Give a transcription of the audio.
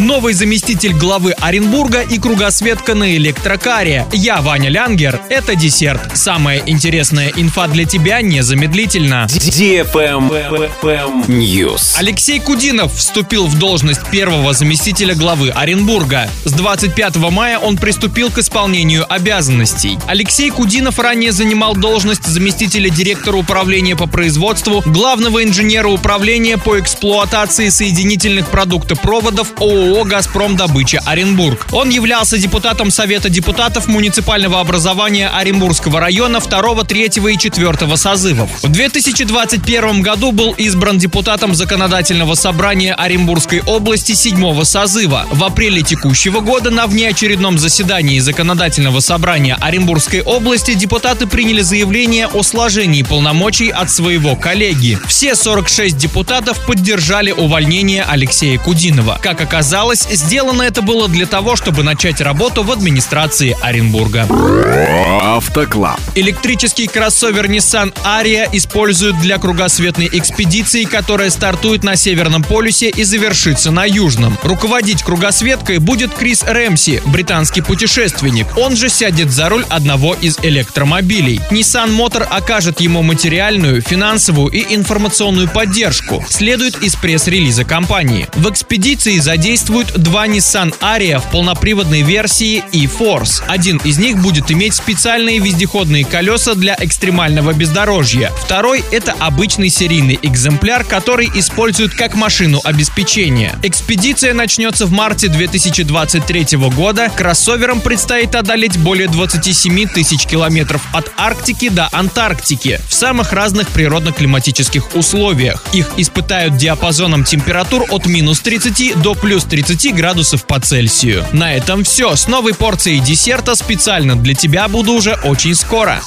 Новый заместитель главы Оренбурга и кругосветка на электрокаре. Я Ваня Лянгер. Это десерт. Самая интересная инфа для тебя незамедлительно. News. Алексей Кудинов вступил в должность первого заместителя главы Оренбурга. С 25 мая он приступил к исполнению обязанностей. Алексей Кудинов ранее занимал должность заместителя директора управления по производству, главного инженера управления по эксплуатации соединительных продуктопроводов ООО «Газпром Добыча Оренбург». Он являлся депутатом Совета депутатов муниципального образования Оренбургского района 2, 3 и 4 созывов. В 2021 году был избран депутатом Законодательного собрания Оренбургской области 7 созыва. В апреле текущего года на внеочередном заседании Законодательного собрания Оренбургской области депутаты приняли заявление о сложении полномочий от своего коллеги. Все 46 депутатов поддержали увольнение Алексея Кудинова. Как оказалось, сделано это было для того, чтобы начать работу в администрации Оренбурга. Автоклаб. Электрический кроссовер Nissan Aria используют для кругосветной экспедиции, которая стартует на Северном полюсе и завершится на Южном. Руководить кругосветкой будет Крис Рэмси, британский путешественник. Он же сядет за руль одного из электромобилей. Nissan Motor окажет ему материальную, финансовую и информационную поддержку, следует из пресс-релиза компании. В экспедиции задействуют два Nissan Aria в полноприводной версии e-Force. Один из них будет иметь специальные вездеходные колеса для экстремального бездорожья. Второй – это обычный серийный экземпляр, который используют как машину обеспечения. Экспедиция начнется в марте 2023 года. Кроссоверам предстоит одолеть более 27 тысяч километров от Арктики до Антарктики в самых разных природно-климатических условиях. Их испытают диапазоном температур от минус 30 до плюс 30 градусов по Цельсию. На этом все. С новой порцией десерта специально для тебя буду уже очень скоро.